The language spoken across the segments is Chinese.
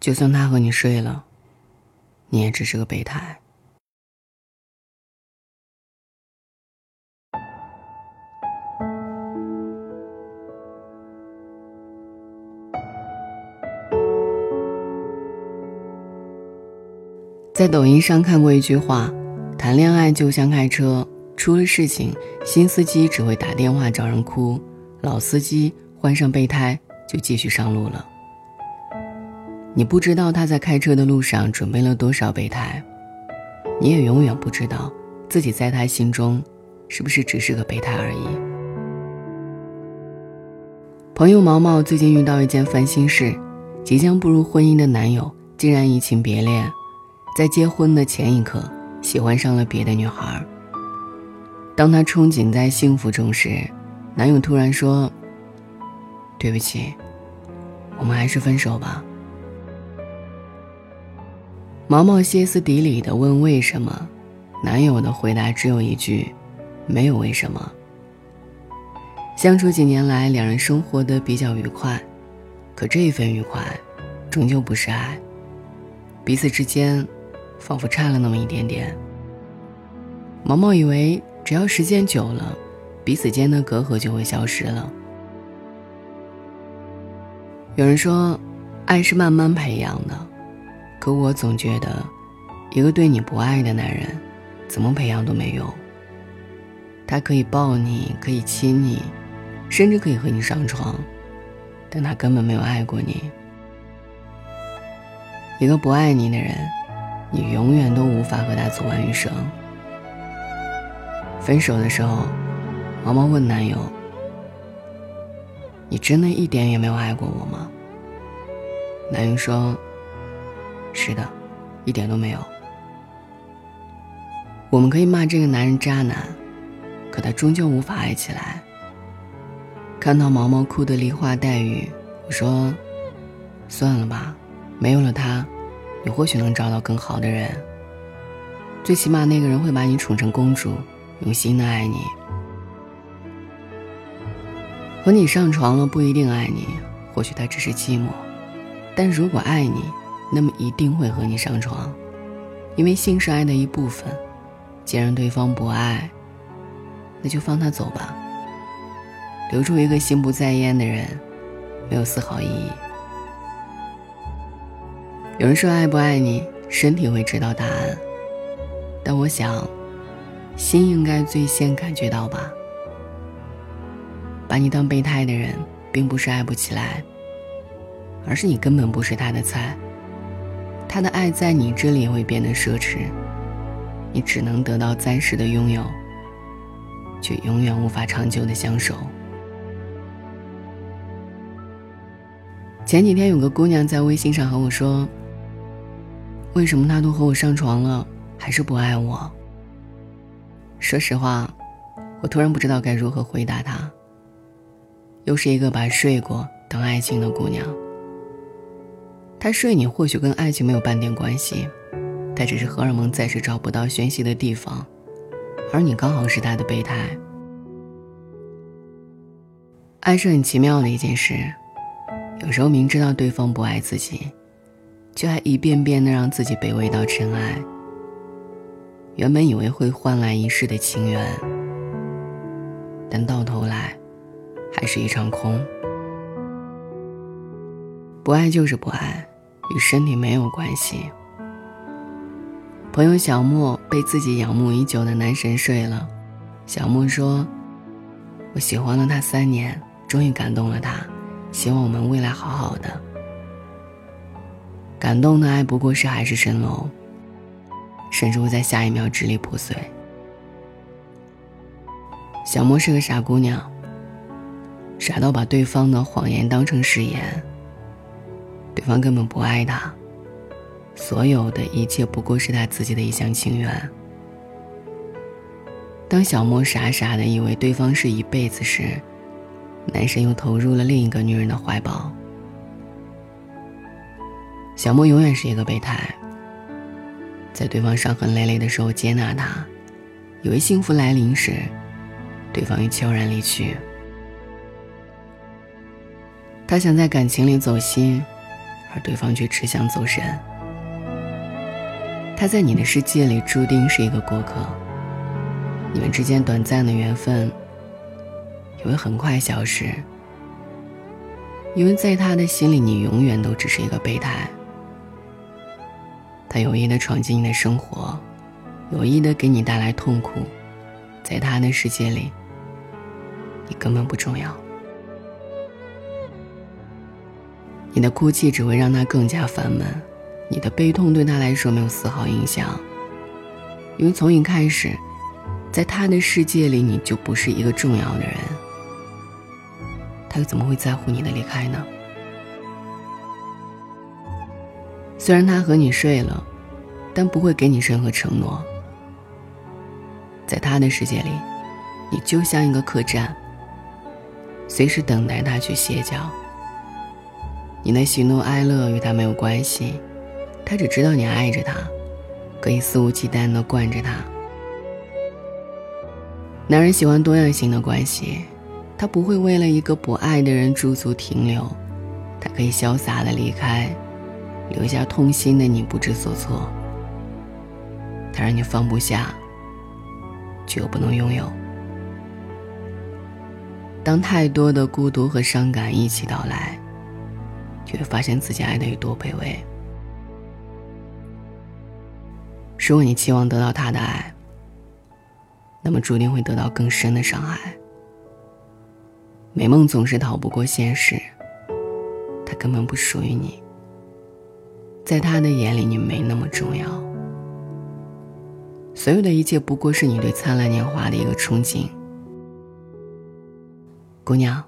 就算他和你睡了，你也只是个备胎。在抖音上看过一句话：“谈恋爱就像开车，出了事情，新司机只会打电话找人哭，老司机换上备胎就继续上路了。”你不知道他在开车的路上准备了多少备胎，你也永远不知道自己在他心中是不是只是个备胎而已。朋友毛毛最近遇到一件烦心事：即将步入婚姻的男友竟然移情别恋。在结婚的前一刻，喜欢上了别的女孩。当他憧憬在幸福中时，男友突然说：“对不起，我们还是分手吧。”毛毛歇斯底里的问：“为什么？”男友的回答只有一句：“没有为什么。”相处几年来，两人生活的比较愉快，可这一份愉快，终究不是爱，彼此之间。仿佛差了那么一点点。毛毛以为只要时间久了，彼此间的隔阂就会消失了。有人说，爱是慢慢培养的，可我总觉得，一个对你不爱的男人，怎么培养都没用。他可以抱你，可以亲你，甚至可以和你上床，但他根本没有爱过你。一个不爱你的人。你永远都无法和他走完余生。分手的时候，毛毛问男友：“你真的一点也没有爱过我吗？”男友说：“是的，一点都没有。”我们可以骂这个男人渣男，可他终究无法爱起来。看到毛毛哭得梨花带雨，我说：“算了吧，没有了他。”你或许能找到更好的人，最起码那个人会把你宠成公主，用心的爱你。和你上床了不一定爱你，或许他只是寂寞，但如果爱你，那么一定会和你上床，因为性是爱的一部分。既然对方不爱，那就放他走吧。留住一个心不在焉的人，没有丝毫意义。有人说爱不爱你，身体会知道答案，但我想，心应该最先感觉到吧。把你当备胎的人，并不是爱不起来，而是你根本不是他的菜。他的爱在你这里会变得奢侈，你只能得到暂时的拥有，却永远无法长久的相守。前几天有个姑娘在微信上和我说。为什么他都和我上床了，还是不爱我？说实话，我突然不知道该如何回答他。又是一个把睡过当爱情的姑娘。他睡你或许跟爱情没有半点关系，他只是荷尔蒙暂时找不到宣泄的地方，而你刚好是他的备胎。爱是很奇妙的一件事，有时候明知道对方不爱自己。却还一遍遍的让自己卑微到尘埃。原本以为会换来一世的情缘，但到头来，还是一场空。不爱就是不爱，与身体没有关系。朋友小莫被自己仰慕已久的男神睡了，小莫说：“我喜欢了他三年，终于感动了他，希望我们未来好好的。”感动的爱不过是海市蜃楼，甚至会在下一秒支离破碎。小莫是个傻姑娘，傻到把对方的谎言当成誓言。对方根本不爱他，所有的一切不过是他自己的一厢情愿。当小莫傻傻的以为对方是一辈子时，男神又投入了另一个女人的怀抱。小莫永远是一个备胎，在对方伤痕累累的时候接纳他，以为幸福来临时，对方又悄然离去。他想在感情里走心，而对方却只想走神。他在你的世界里注定是一个过客，你们之间短暂的缘分也会很快消失，因为在他的心里，你永远都只是一个备胎。他有意的闯进你的生活，有意的给你带来痛苦，在他的世界里，你根本不重要。你的哭泣只会让他更加烦闷。你的悲痛对他来说没有丝毫影响，因为从一开始，在他的世界里你就不是一个重要的人，他又怎么会在乎你的离开呢？虽然他和你睡了，但不会给你任何承诺。在他的世界里，你就像一个客栈，随时等待他去歇脚。你的喜怒哀乐与他没有关系。他只知道你爱着他，可以肆无忌惮地惯着他。男人喜欢多样性的关系，他不会为了一个不爱的人驻足停留，他可以潇洒的离开，留下痛心的你不知所措。他让你放不下，却又不能拥有。当太多的孤独和伤感一起到来，就会发现自己爱的有多卑微。如果你期望得到他的爱，那么注定会得到更深的伤害。美梦总是逃不过现实，他根本不属于你。在他的眼里，你没那么重要。所有的一切不过是你对灿烂年华的一个憧憬。姑娘，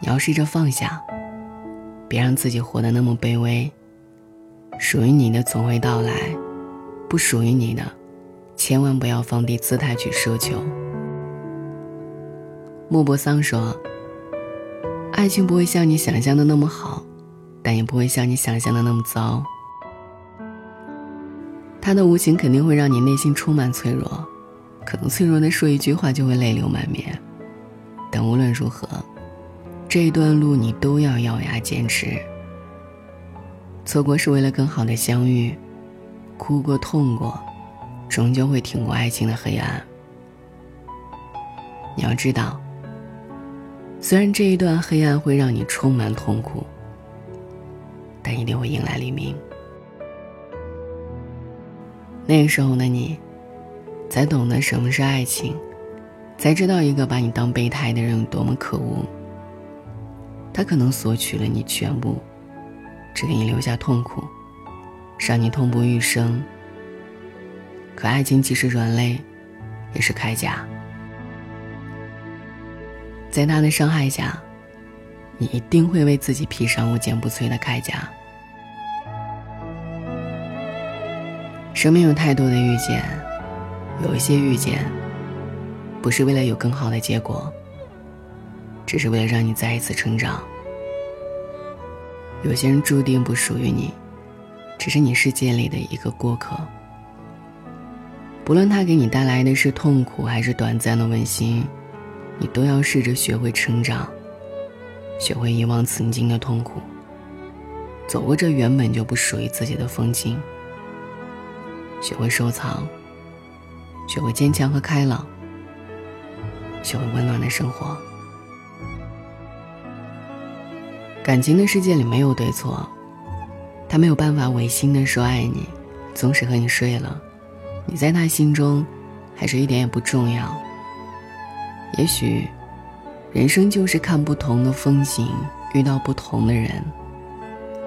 你要试着放下，别让自己活得那么卑微。属于你的总会到来。不属于你的，千万不要放低姿态去奢求。莫泊桑说：“爱情不会像你想象的那么好，但也不会像你想象的那么糟。他的无情肯定会让你内心充满脆弱，可能脆弱的说一句话就会泪流满面。但无论如何，这一段路你都要咬牙坚持。错过是为了更好的相遇。”哭过、痛过，终究会挺过爱情的黑暗。你要知道，虽然这一段黑暗会让你充满痛苦，但一定会迎来黎明。那个时候的你，才懂得什么是爱情，才知道一个把你当备胎的人有多么可恶。他可能索取了你全部，只给你留下痛苦。让你痛不欲生。可爱情既是软肋，也是铠甲。在他的伤害下，你一定会为自己披上无坚不摧的铠甲。生命有太多的遇见，有一些遇见，不是为了有更好的结果，只是为了让你再一次成长。有些人注定不属于你。只是你世界里的一个过客。不论他给你带来的是痛苦还是短暂的温馨，你都要试着学会成长，学会遗忘曾经的痛苦，走过这原本就不属于自己的风景，学会收藏，学会坚强和开朗，学会温暖的生活。感情的世界里没有对错。他没有办法违心的说爱你，纵使和你睡了，你在他心中，还是一点也不重要。也许，人生就是看不同的风景，遇到不同的人。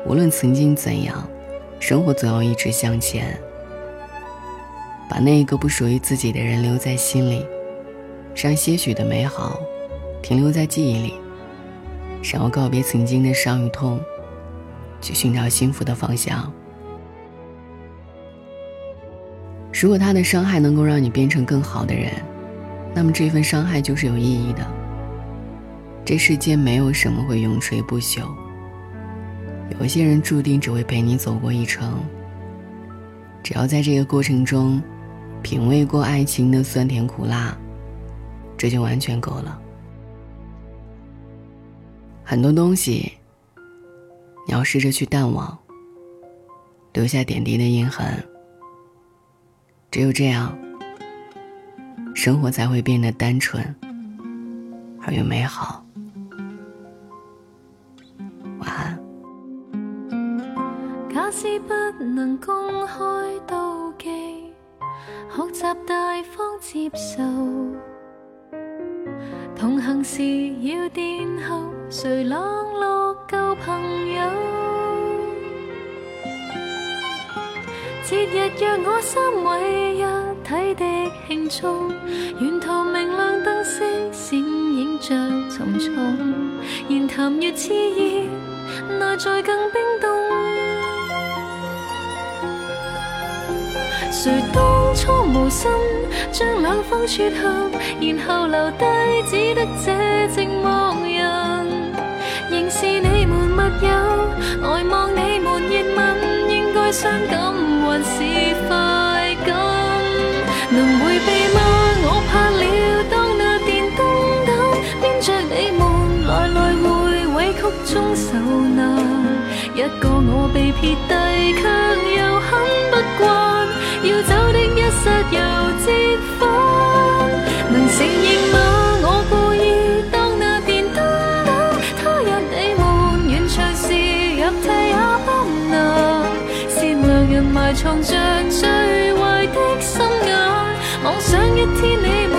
无论曾经怎样，生活总要一直向前。把那一个不属于自己的人留在心里，让些许的美好停留在记忆里，想要告别曾经的伤与痛。去寻找幸福的方向。如果他的伤害能够让你变成更好的人，那么这份伤害就是有意义的。这世间没有什么会永垂不朽。有些人注定只会陪你走过一程。只要在这个过程中，品味过爱情的酸甜苦辣，这就完全够了。很多东西。你要试着去淡忘，留下点滴的印痕。只有这样，生活才会变得单纯而又美好。晚安。假使不能公开妒忌，学习大方接受，同行时要殿后，谁冷落旧朋友？节日若我三位一体的庆祝，沿途明亮灯饰闪映着重重，言谈越炽热，内在更冰冻。谁当初无心将两方撮合，然后留低只得这寂寞人，仍是你们密友，呆望你们热吻，应该伤感。还是快感，能回避吗？我怕了，当那电灯胆编着你们来来回委曲中受难，一个我被撇低，却又很不惯，要走的一刹又折返，藏着最坏的心眼，妄想一天你们